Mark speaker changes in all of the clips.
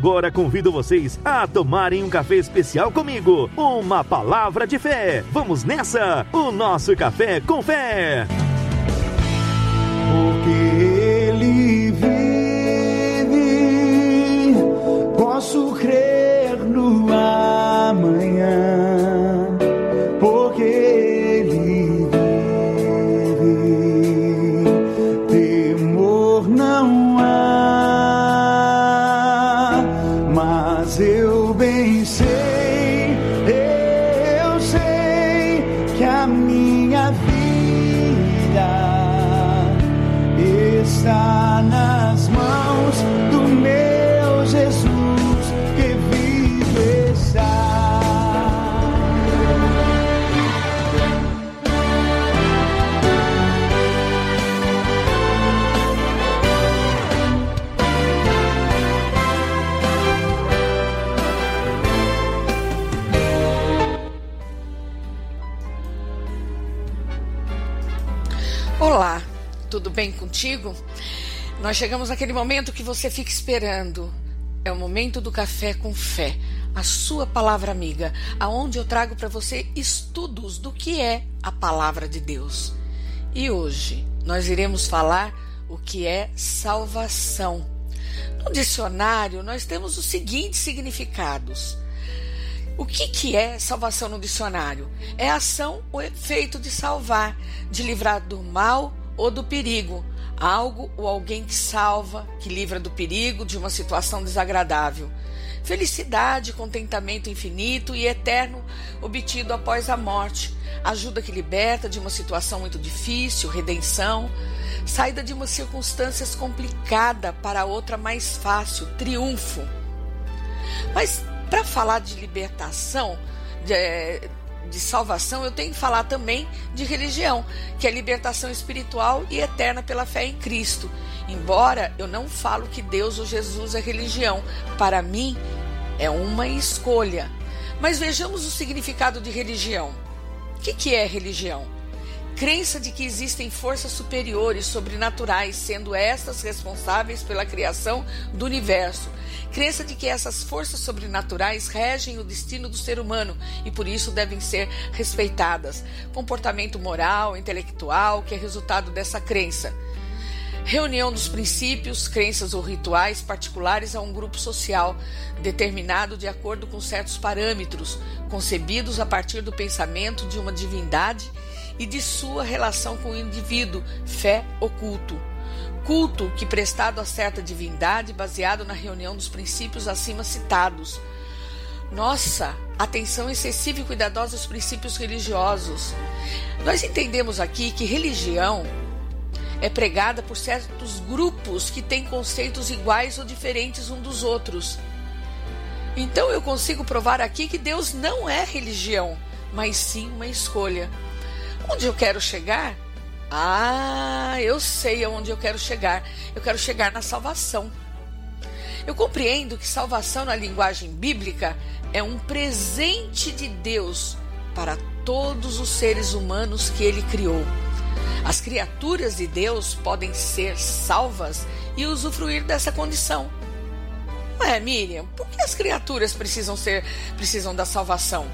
Speaker 1: Agora convido vocês a tomarem um café especial comigo. Uma palavra de fé. Vamos nessa! O nosso café com fé.
Speaker 2: Porque está
Speaker 3: bem contigo? Nós chegamos naquele momento que você fica esperando. É o momento do café com fé, a sua palavra amiga, aonde eu trago para você estudos do que é a palavra de Deus. E hoje nós iremos falar o que é salvação. No dicionário nós temos os seguintes significados. O que, que é salvação no dicionário? É a ação ou efeito de salvar, de livrar do mal ou do perigo. Algo ou alguém que salva, que livra do perigo, de uma situação desagradável. Felicidade, contentamento infinito e eterno obtido após a morte. Ajuda que liberta de uma situação muito difícil, redenção. Saída de uma circunstância complicada para outra mais fácil, triunfo. Mas para falar de libertação, de, de, salvação, eu tenho que falar também de religião, que é libertação espiritual e eterna pela fé em Cristo. Embora eu não falo que Deus ou Jesus é religião, para mim é uma escolha. Mas vejamos o significado de religião. O que, que é religião? Crença de que existem forças superiores, sobrenaturais, sendo estas responsáveis pela criação do universo. Crença de que essas forças sobrenaturais regem o destino do ser humano e por isso devem ser respeitadas. Comportamento moral, intelectual, que é resultado dessa crença. Reunião dos princípios, crenças ou rituais particulares a um grupo social, determinado de acordo com certos parâmetros, concebidos a partir do pensamento de uma divindade e de sua relação com o indivíduo, fé ou culto. Culto que prestado a certa divindade baseado na reunião dos princípios acima citados. Nossa, atenção excessiva e cuidadosa aos princípios religiosos. Nós entendemos aqui que religião é pregada por certos grupos que têm conceitos iguais ou diferentes um dos outros. Então eu consigo provar aqui que Deus não é religião, mas sim uma escolha. Onde eu quero chegar? Ah, eu sei aonde eu quero chegar. Eu quero chegar na salvação. Eu compreendo que salvação na linguagem bíblica é um presente de Deus para todos os seres humanos que ele criou. As criaturas de Deus podem ser salvas e usufruir dessa condição. Ué, Miriam, por que as criaturas precisam ser precisam da salvação?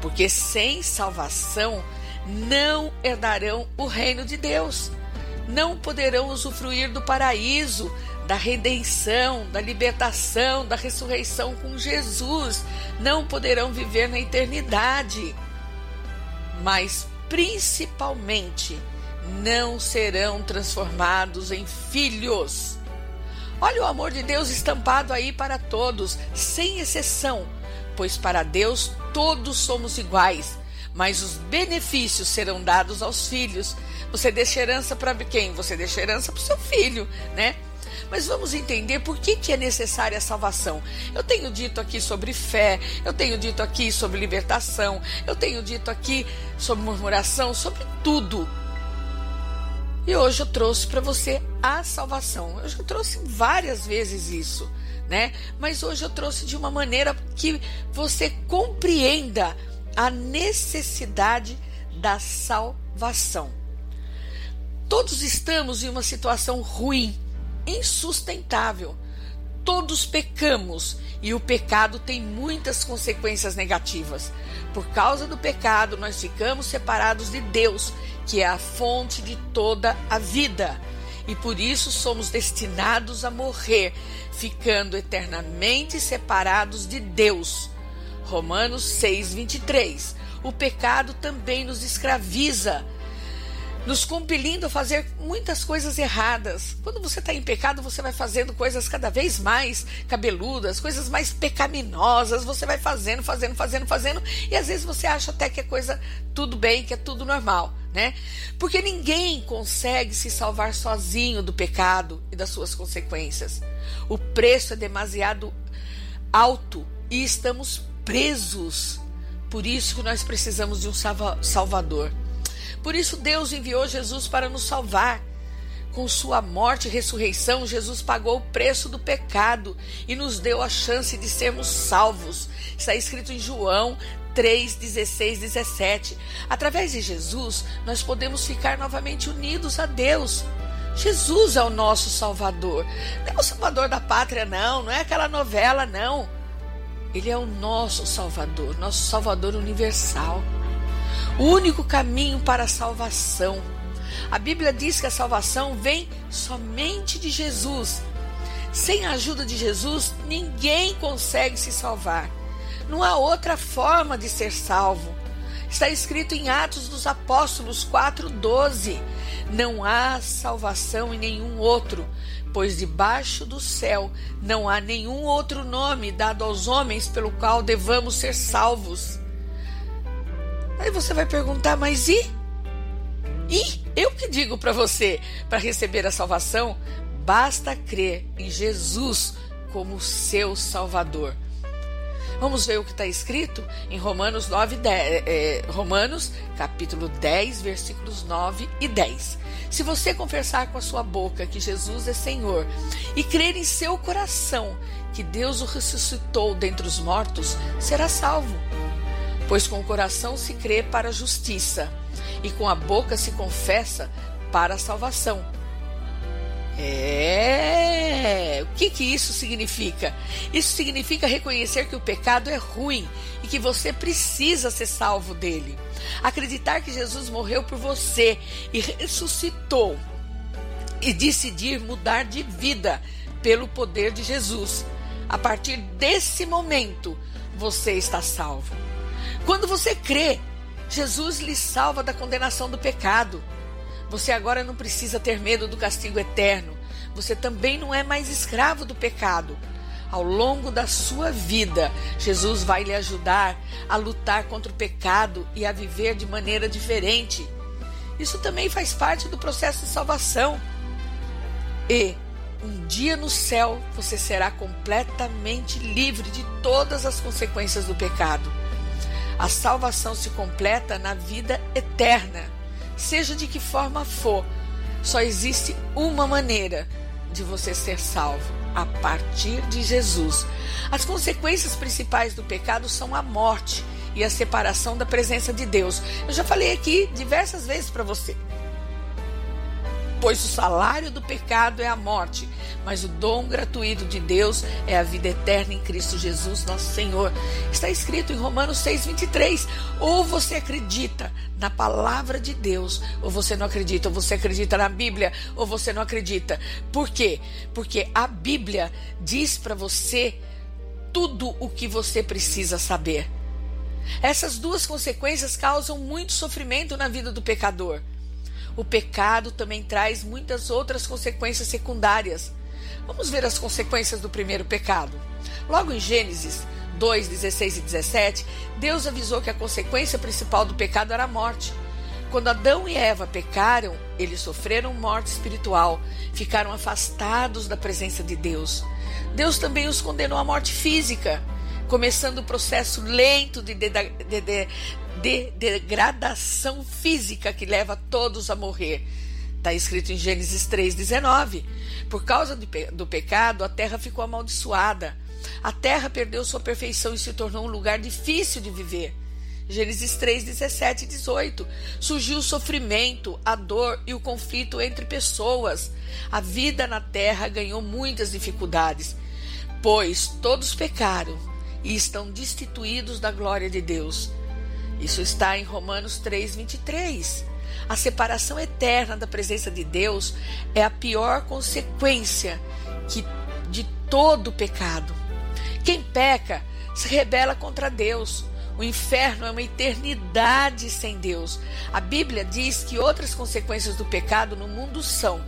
Speaker 3: Porque sem salvação não herdarão o reino de Deus. Não poderão usufruir do paraíso, da redenção, da libertação, da ressurreição com Jesus. Não poderão viver na eternidade. Mas principalmente não serão transformados em filhos. Olha o amor de Deus estampado aí para todos, sem exceção, pois para Deus todos somos iguais, mas os benefícios serão dados aos filhos. Você deixa herança para quem? Você deixa herança para o seu filho, né? Mas vamos entender por que, que é necessária a salvação. Eu tenho dito aqui sobre fé, eu tenho dito aqui sobre libertação, eu tenho dito aqui sobre murmuração, sobre tudo. E hoje eu trouxe para você a salvação. Eu já trouxe várias vezes isso, né? Mas hoje eu trouxe de uma maneira que você compreenda a necessidade da salvação. Todos estamos em uma situação ruim, insustentável. Todos pecamos e o pecado tem muitas consequências negativas. Por causa do pecado, nós ficamos separados de Deus, que é a fonte de toda a vida. E por isso somos destinados a morrer, ficando eternamente separados de Deus. Romanos 6, 23. O pecado também nos escraviza nos compelindo a fazer muitas coisas erradas. Quando você está em pecado, você vai fazendo coisas cada vez mais cabeludas, coisas mais pecaminosas. Você vai fazendo, fazendo, fazendo, fazendo, e às vezes você acha até que é coisa tudo bem, que é tudo normal, né? Porque ninguém consegue se salvar sozinho do pecado e das suas consequências. O preço é demasiado alto e estamos presos. Por isso que nós precisamos de um salvador. Por isso Deus enviou Jesus para nos salvar. Com sua morte e ressurreição, Jesus pagou o preço do pecado e nos deu a chance de sermos salvos. Está escrito em João 3, 16, 17. Através de Jesus, nós podemos ficar novamente unidos a Deus. Jesus é o nosso Salvador. Não é o Salvador da pátria, não. Não é aquela novela, não. Ele é o nosso Salvador, nosso Salvador universal o único caminho para a salvação. A Bíblia diz que a salvação vem somente de Jesus. Sem a ajuda de Jesus, ninguém consegue se salvar. Não há outra forma de ser salvo. Está escrito em Atos dos Apóstolos 4:12. Não há salvação em nenhum outro, pois debaixo do céu não há nenhum outro nome dado aos homens pelo qual devamos ser salvos. Aí você vai perguntar, mas e? E eu que digo para você, para receber a salvação, basta crer em Jesus como seu Salvador. Vamos ver o que está escrito em Romanos 9, 10, é, Romanos capítulo 10, versículos 9 e 10. Se você confessar com a sua boca que Jesus é Senhor e crer em seu coração que Deus o ressuscitou dentre os mortos, será salvo. Pois com o coração se crê para a justiça, e com a boca se confessa para a salvação. É. O que, que isso significa? Isso significa reconhecer que o pecado é ruim e que você precisa ser salvo dele. Acreditar que Jesus morreu por você e ressuscitou. E decidir mudar de vida pelo poder de Jesus. A partir desse momento, você está salvo. Quando você crê, Jesus lhe salva da condenação do pecado. Você agora não precisa ter medo do castigo eterno. Você também não é mais escravo do pecado. Ao longo da sua vida, Jesus vai lhe ajudar a lutar contra o pecado e a viver de maneira diferente. Isso também faz parte do processo de salvação. E um dia no céu você será completamente livre de todas as consequências do pecado. A salvação se completa na vida eterna, seja de que forma for. Só existe uma maneira de você ser salvo, a partir de Jesus. As consequências principais do pecado são a morte e a separação da presença de Deus. Eu já falei aqui diversas vezes para você pois o salário do pecado é a morte, mas o dom gratuito de Deus é a vida eterna em Cristo Jesus, nosso Senhor. Está escrito em Romanos 6:23. Ou você acredita na palavra de Deus, ou você não acredita, ou você acredita na Bíblia, ou você não acredita. Por quê? Porque a Bíblia diz para você tudo o que você precisa saber. Essas duas consequências causam muito sofrimento na vida do pecador. O pecado também traz muitas outras consequências secundárias. Vamos ver as consequências do primeiro pecado. Logo em Gênesis 2, 16 e 17, Deus avisou que a consequência principal do pecado era a morte. Quando Adão e Eva pecaram, eles sofreram morte espiritual, ficaram afastados da presença de Deus. Deus também os condenou à morte física, começando o processo lento de, de, de, de degradação física que leva todos a morrer. Está escrito em Gênesis 3,19. Por causa do pecado, a terra ficou amaldiçoada. A terra perdeu sua perfeição e se tornou um lugar difícil de viver. Gênesis 3, 17 e 18. Surgiu o sofrimento, a dor e o conflito entre pessoas. A vida na terra ganhou muitas dificuldades. Pois todos pecaram e estão destituídos da glória de Deus. Isso está em Romanos 3, 23. A separação eterna da presença de Deus é a pior consequência que, de todo pecado. Quem peca se rebela contra Deus. O inferno é uma eternidade sem Deus. A Bíblia diz que outras consequências do pecado no mundo são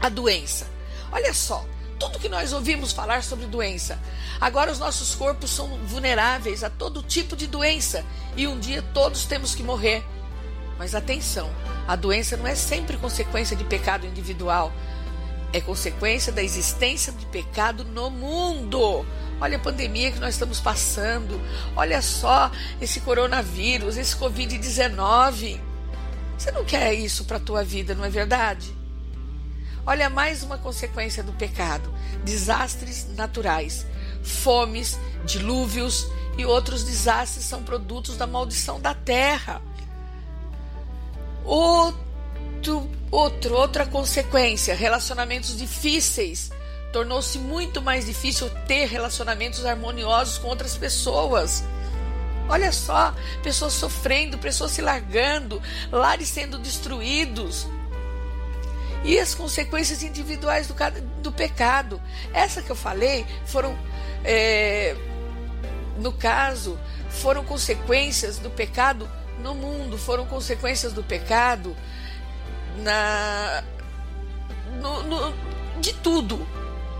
Speaker 3: a doença. Olha só, tudo que nós ouvimos falar sobre doença. Agora os nossos corpos são vulneráveis a todo tipo de doença e um dia todos temos que morrer. Mas atenção, a doença não é sempre consequência de pecado individual, é consequência da existência de pecado no mundo. Olha a pandemia que nós estamos passando, olha só esse coronavírus, esse Covid-19. Você não quer isso para a tua vida, não é verdade? Olha mais uma consequência do pecado: desastres naturais, fomes, dilúvios e outros desastres são produtos da maldição da terra. Outro, outro, outra consequência, relacionamentos difíceis. Tornou-se muito mais difícil ter relacionamentos harmoniosos com outras pessoas. Olha só, pessoas sofrendo, pessoas se largando, lares sendo destruídos. E as consequências individuais do, do pecado. Essa que eu falei foram, é, no caso, foram consequências do pecado no mundo, foram consequências do pecado na no, no, de tudo.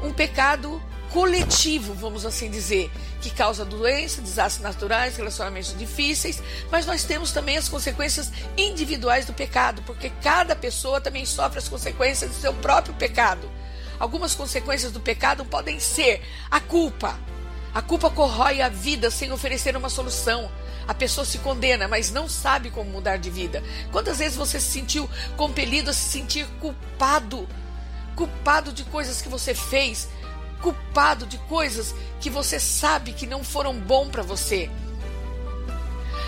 Speaker 3: Um pecado coletivo, vamos assim dizer, que causa doença, desastres naturais, relacionamentos difíceis, mas nós temos também as consequências individuais do pecado, porque cada pessoa também sofre as consequências do seu próprio pecado. Algumas consequências do pecado podem ser a culpa. A culpa corrói a vida sem oferecer uma solução. A pessoa se condena, mas não sabe como mudar de vida. Quantas vezes você se sentiu compelido a se sentir culpado? Culpado de coisas que você fez, culpado de coisas que você sabe que não foram bom para você.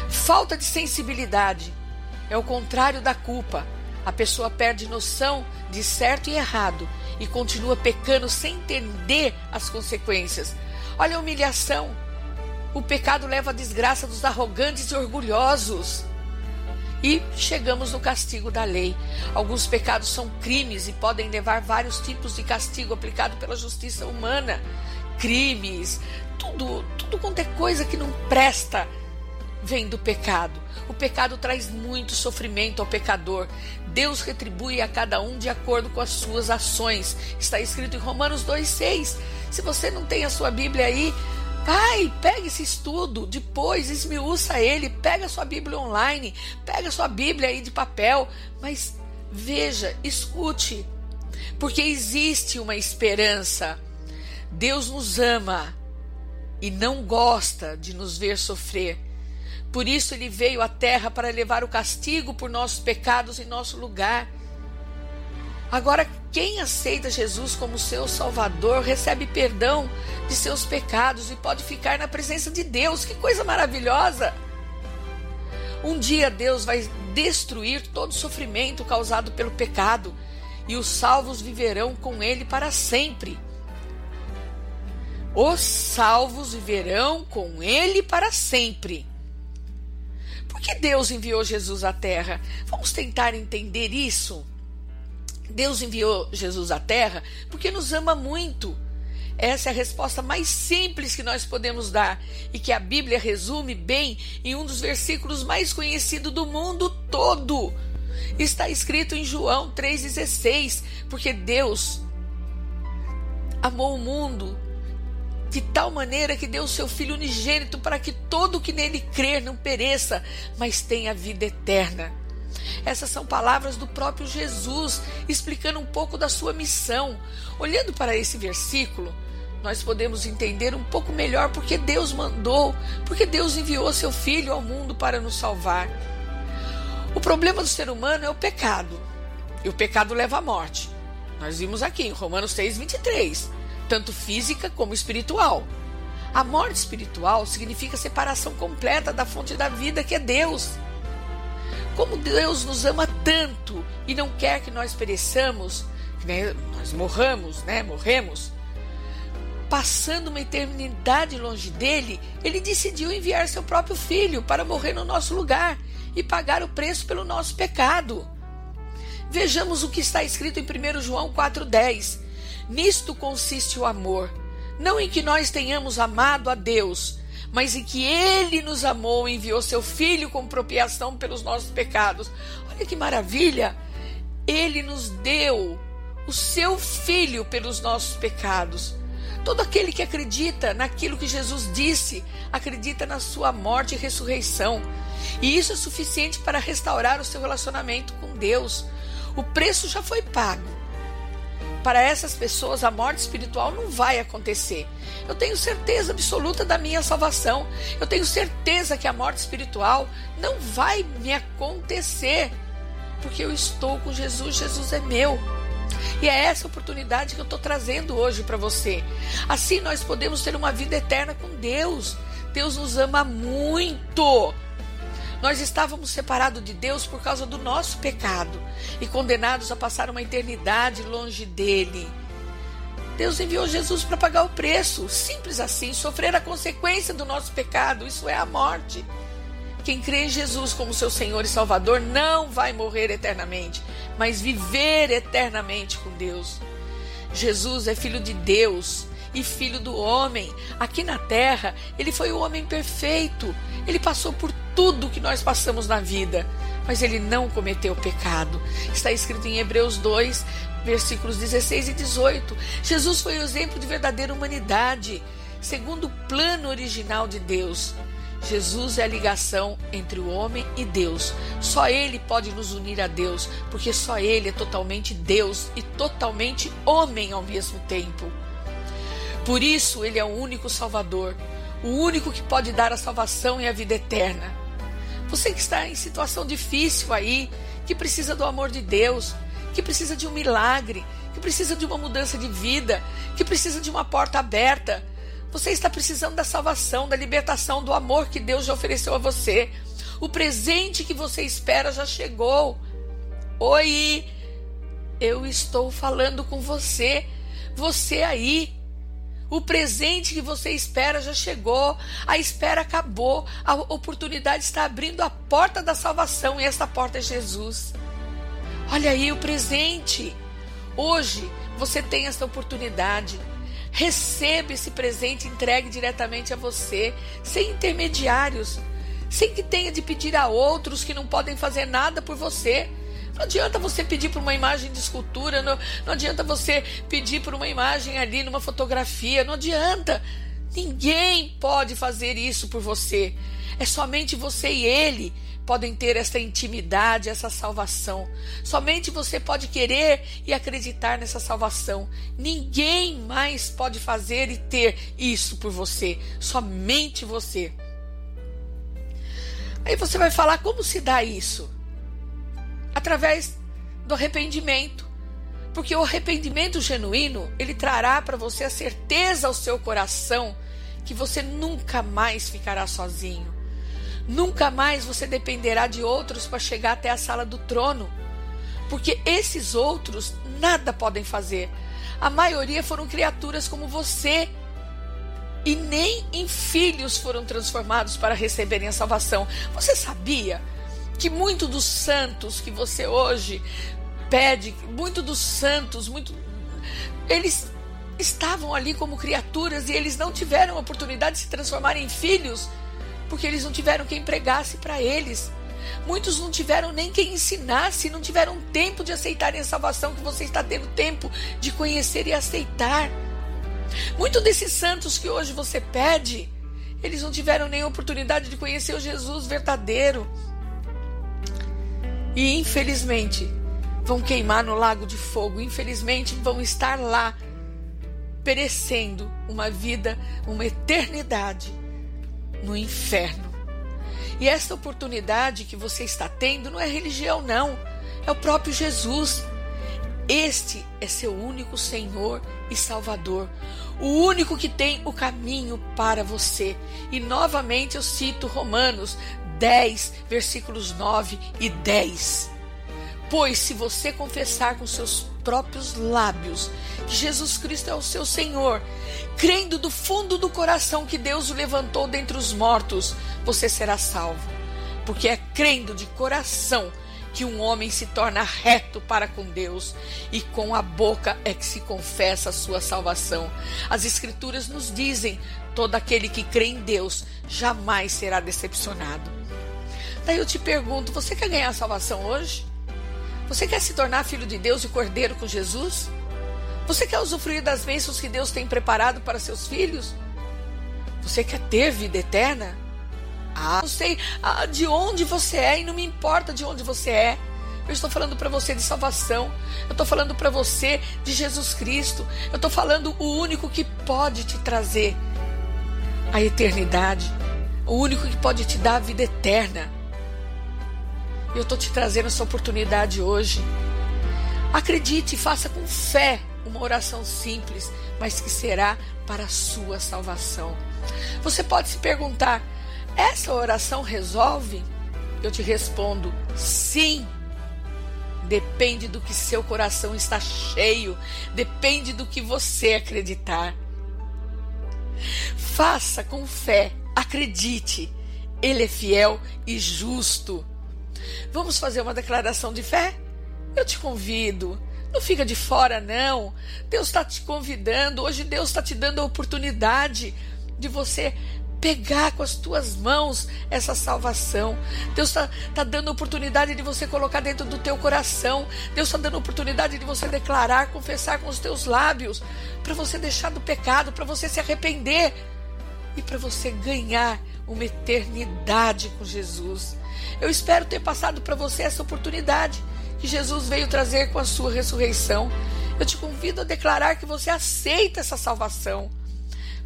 Speaker 3: Falta de sensibilidade é o contrário da culpa. A pessoa perde noção de certo e errado e continua pecando sem entender as consequências. Olha a humilhação. O pecado leva à desgraça dos arrogantes e orgulhosos. E chegamos no castigo da lei. Alguns pecados são crimes e podem levar vários tipos de castigo aplicado pela justiça humana. Crimes, tudo, tudo quanto é coisa que não presta vem do pecado. O pecado traz muito sofrimento ao pecador. Deus retribui a cada um de acordo com as suas ações. Está escrito em Romanos 2,6. Se você não tem a sua Bíblia aí, Pai, pega esse estudo, depois esmiuça ele, pega sua Bíblia online, pega sua Bíblia aí de papel, mas veja, escute, porque existe uma esperança. Deus nos ama e não gosta de nos ver sofrer. Por isso ele veio à terra para levar o castigo por nossos pecados em nosso lugar. Agora, quem aceita Jesus como seu Salvador recebe perdão de seus pecados e pode ficar na presença de Deus. Que coisa maravilhosa! Um dia Deus vai destruir todo sofrimento causado pelo pecado e os salvos viverão com Ele para sempre. Os salvos viverão com Ele para sempre. Por que Deus enviou Jesus à Terra? Vamos tentar entender isso. Deus enviou Jesus à Terra porque nos ama muito. Essa é a resposta mais simples que nós podemos dar e que a Bíblia resume bem em um dos versículos mais conhecidos do mundo todo. Está escrito em João 3,16: Porque Deus amou o mundo de tal maneira que deu o seu Filho unigênito para que todo que nele crer não pereça, mas tenha vida eterna. Essas são palavras do próprio Jesus, explicando um pouco da sua missão. Olhando para esse versículo, nós podemos entender um pouco melhor porque Deus mandou, porque Deus enviou seu Filho ao mundo para nos salvar. O problema do ser humano é o pecado, e o pecado leva à morte. Nós vimos aqui em Romanos 6, 23, tanto física como espiritual. A morte espiritual significa separação completa da fonte da vida, que é Deus. Como Deus nos ama tanto e não quer que nós pereçamos, que nós morramos, né? Morremos. passando uma eternidade longe dele, ele decidiu enviar seu próprio filho para morrer no nosso lugar e pagar o preço pelo nosso pecado. Vejamos o que está escrito em 1 João 4,10. Nisto consiste o amor, não em que nós tenhamos amado a Deus, mas em que Ele nos amou enviou seu Filho como propiação pelos nossos pecados. Olha que maravilha! Ele nos deu o seu Filho pelos nossos pecados. Todo aquele que acredita naquilo que Jesus disse, acredita na sua morte e ressurreição. E isso é suficiente para restaurar o seu relacionamento com Deus. O preço já foi pago. Para essas pessoas, a morte espiritual não vai acontecer. Eu tenho certeza absoluta da minha salvação. Eu tenho certeza que a morte espiritual não vai me acontecer. Porque eu estou com Jesus, Jesus é meu. E é essa oportunidade que eu estou trazendo hoje para você. Assim nós podemos ter uma vida eterna com Deus. Deus nos ama muito. Nós estávamos separados de Deus por causa do nosso pecado e condenados a passar uma eternidade longe dele. Deus enviou Jesus para pagar o preço, simples assim, sofrer a consequência do nosso pecado, isso é a morte. Quem crê em Jesus como seu Senhor e Salvador não vai morrer eternamente, mas viver eternamente com Deus. Jesus é filho de Deus e filho do homem. Aqui na terra, ele foi o homem perfeito. Ele passou por tudo que nós passamos na vida, mas ele não cometeu pecado. Está escrito em Hebreus 2, versículos 16 e 18. Jesus foi o exemplo de verdadeira humanidade, segundo o plano original de Deus. Jesus é a ligação entre o homem e Deus. Só Ele pode nos unir a Deus, porque só Ele é totalmente Deus e totalmente homem ao mesmo tempo. Por isso, Ele é o único Salvador, o único que pode dar a salvação e a vida eterna. Você que está em situação difícil aí, que precisa do amor de Deus, que precisa de um milagre, que precisa de uma mudança de vida, que precisa de uma porta aberta você está precisando da salvação, da libertação, do amor que Deus já ofereceu a você. O presente que você espera já chegou. Oi, eu estou falando com você. Você aí. O presente que você espera já chegou, a espera acabou, a oportunidade está abrindo a porta da salvação e essa porta é Jesus. Olha aí o presente. Hoje você tem essa oportunidade. Receba esse presente entregue diretamente a você, sem intermediários, sem que tenha de pedir a outros que não podem fazer nada por você. Não adianta você pedir por uma imagem de escultura, não, não adianta você pedir por uma imagem ali numa fotografia, não adianta. Ninguém pode fazer isso por você. É somente você e ele podem ter essa intimidade, essa salvação. Somente você pode querer e acreditar nessa salvação. Ninguém mais pode fazer e ter isso por você. Somente você. Aí você vai falar como se dá isso? Através do arrependimento. Porque o arrependimento genuíno, ele trará para você a certeza ao seu coração que você nunca mais ficará sozinho Nunca mais você dependerá de outros para chegar até a sala do trono, porque esses outros nada podem fazer. A maioria foram criaturas como você e nem em filhos foram transformados para receberem a salvação. Você sabia que muito dos santos que você hoje pede, muito dos santos, muito eles estavam ali como criaturas e eles não tiveram oportunidade de se transformar em filhos porque eles não tiveram quem pregasse para eles. Muitos não tiveram nem quem ensinasse, não tiveram tempo de aceitarem a salvação que você está tendo tempo de conhecer e aceitar. Muitos desses santos que hoje você pede, eles não tiveram nem oportunidade de conhecer o Jesus verdadeiro. E infelizmente vão queimar no lago de fogo, infelizmente vão estar lá perecendo uma vida, uma eternidade no inferno. E essa oportunidade que você está tendo não é religião, não. É o próprio Jesus. Este é seu único Senhor e Salvador, o único que tem o caminho para você. E novamente eu cito Romanos 10, versículos 9 e 10. Pois se você confessar com seus próprios lábios que Jesus Cristo é o seu Senhor, crendo do fundo do coração que Deus o levantou dentre os mortos, você será salvo. Porque é crendo de coração que um homem se torna reto para com Deus e com a boca é que se confessa a sua salvação. As Escrituras nos dizem: todo aquele que crê em Deus jamais será decepcionado. Daí eu te pergunto: você quer ganhar a salvação hoje? Você quer se tornar filho de Deus e cordeiro com Jesus? Você quer usufruir das bênçãos que Deus tem preparado para seus filhos? Você quer ter vida eterna? Ah, não sei ah, de onde você é e não me importa de onde você é. Eu estou falando para você de salvação. Eu estou falando para você de Jesus Cristo. Eu estou falando o único que pode te trazer a eternidade. O único que pode te dar a vida eterna. E eu estou te trazendo essa oportunidade hoje. Acredite e faça com fé uma oração simples, mas que será para a sua salvação. Você pode se perguntar: essa oração resolve? Eu te respondo: sim. Depende do que seu coração está cheio, depende do que você acreditar. Faça com fé, acredite, Ele é fiel e justo. Vamos fazer uma declaração de fé? Eu te convido. Não fica de fora, não. Deus está te convidando. Hoje Deus está te dando a oportunidade de você pegar com as tuas mãos essa salvação. Deus está tá dando a oportunidade de você colocar dentro do teu coração. Deus está dando a oportunidade de você declarar, confessar com os teus lábios, para você deixar do pecado, para você se arrepender e para você ganhar uma eternidade com Jesus. Eu espero ter passado para você essa oportunidade que Jesus veio trazer com a sua ressurreição. Eu te convido a declarar que você aceita essa salvação.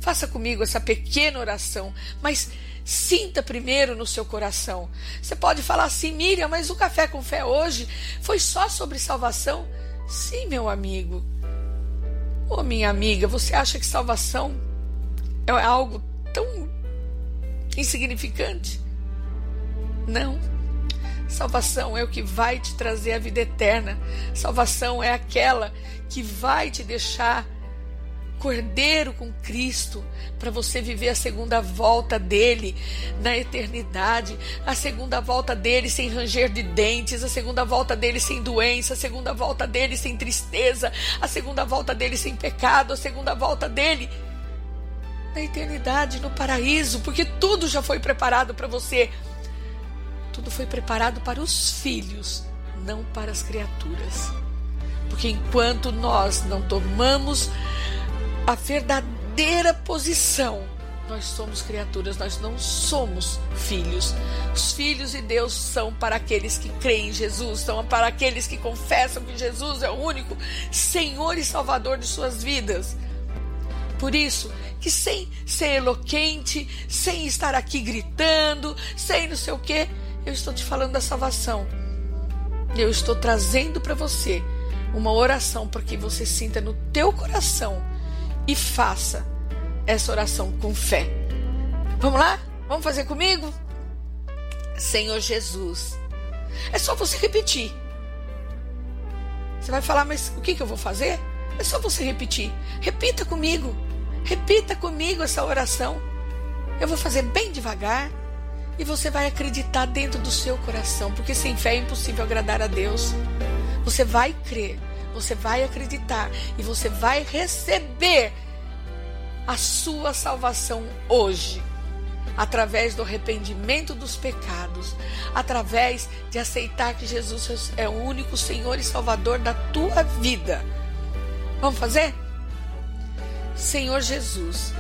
Speaker 3: Faça comigo essa pequena oração, mas sinta primeiro no seu coração. Você pode falar assim, Miriam, mas o café com fé hoje foi só sobre salvação? Sim, meu amigo. Ô, oh, minha amiga, você acha que salvação é algo tão insignificante? Não. Salvação é o que vai te trazer a vida eterna. Salvação é aquela que vai te deixar cordeiro com Cristo para você viver a segunda volta dele na eternidade, a segunda volta dele sem ranger de dentes, a segunda volta dele sem doença, a segunda volta dele sem tristeza, a segunda volta dele sem pecado, a segunda volta dele na eternidade, no paraíso, porque tudo já foi preparado para você. Tudo foi preparado para os filhos, não para as criaturas. Porque enquanto nós não tomamos a verdadeira posição, nós somos criaturas, nós não somos filhos. Os filhos de Deus são para aqueles que creem em Jesus, são para aqueles que confessam que Jesus é o único Senhor e Salvador de suas vidas. Por isso, que sem ser eloquente, sem estar aqui gritando, sem não sei o que, eu estou te falando da salvação. Eu estou trazendo para você uma oração para que você sinta no teu coração e faça essa oração com fé. Vamos lá? Vamos fazer comigo? Senhor Jesus. É só você repetir. Você vai falar, mas o que, que eu vou fazer? É só você repetir. Repita comigo. Repita comigo essa oração. Eu vou fazer bem devagar e você vai acreditar dentro do seu coração, porque sem fé é impossível agradar a Deus. Você vai crer, você vai acreditar e você vai receber a sua salvação hoje, através do arrependimento dos pecados, através de aceitar que Jesus é o único Senhor e Salvador da tua vida. Vamos fazer? Senhor Jesus,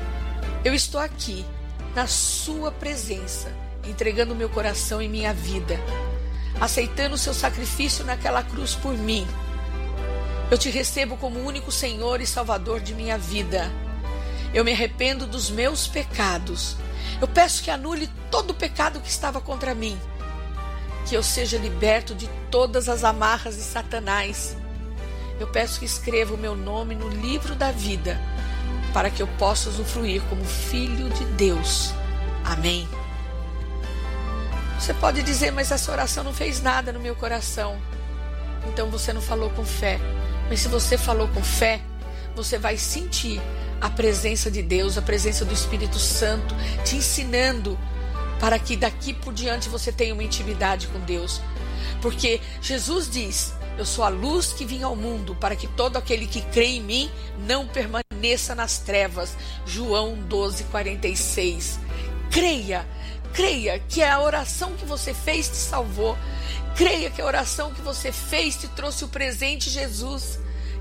Speaker 3: eu estou aqui na Sua presença, entregando meu coração e minha vida, aceitando o seu sacrifício naquela cruz por mim. Eu te recebo como único Senhor e Salvador de minha vida. Eu me arrependo dos meus pecados. Eu peço que anule todo o pecado que estava contra mim. Que eu seja liberto de todas as amarras de Satanás. Eu peço que escreva o meu nome no livro da vida para que eu possa usufruir como filho de Deus. Amém. Você pode dizer, mas essa oração não fez nada no meu coração. Então você não falou com fé. Mas se você falou com fé, você vai sentir a presença de Deus, a presença do Espírito Santo te ensinando para que daqui por diante você tenha uma intimidade com Deus. Porque Jesus diz: Eu sou a luz que vim ao mundo, para que todo aquele que crê em mim não permaneça nas trevas. João 12, 46. Creia, creia que a oração que você fez te salvou. Creia que a oração que você fez te trouxe o presente Jesus.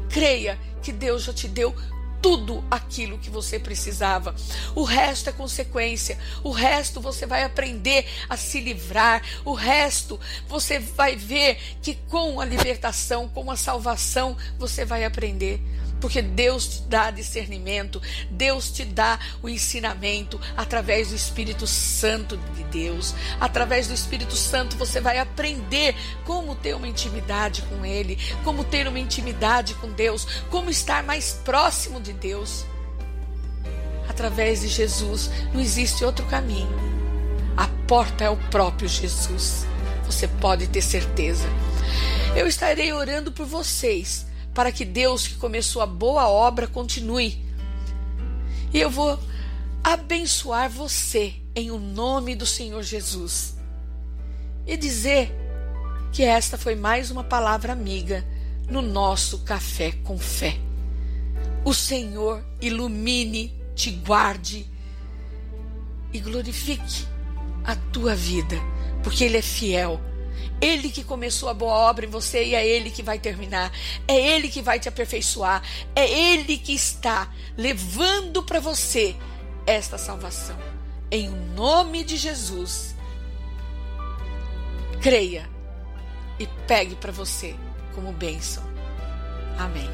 Speaker 3: Creia que Deus já te deu tudo aquilo que você precisava. O resto é consequência. O resto você vai aprender a se livrar. O resto você vai ver que com a libertação, com a salvação, você vai aprender porque Deus te dá discernimento, Deus te dá o ensinamento através do Espírito Santo de Deus. Através do Espírito Santo você vai aprender como ter uma intimidade com Ele, como ter uma intimidade com Deus, como estar mais próximo de Deus. Através de Jesus não existe outro caminho. A porta é o próprio Jesus. Você pode ter certeza. Eu estarei orando por vocês para que Deus que começou a boa obra continue. E eu vou abençoar você em o nome do Senhor Jesus. E dizer que esta foi mais uma palavra amiga no nosso café com fé. O Senhor ilumine, te guarde e glorifique a tua vida, porque Ele é fiel ele que começou a boa obra em você e é Ele que vai terminar. É Ele que vai te aperfeiçoar. É Ele que está levando para você esta salvação. Em nome de Jesus. Creia e pegue para você como bênção. Amém.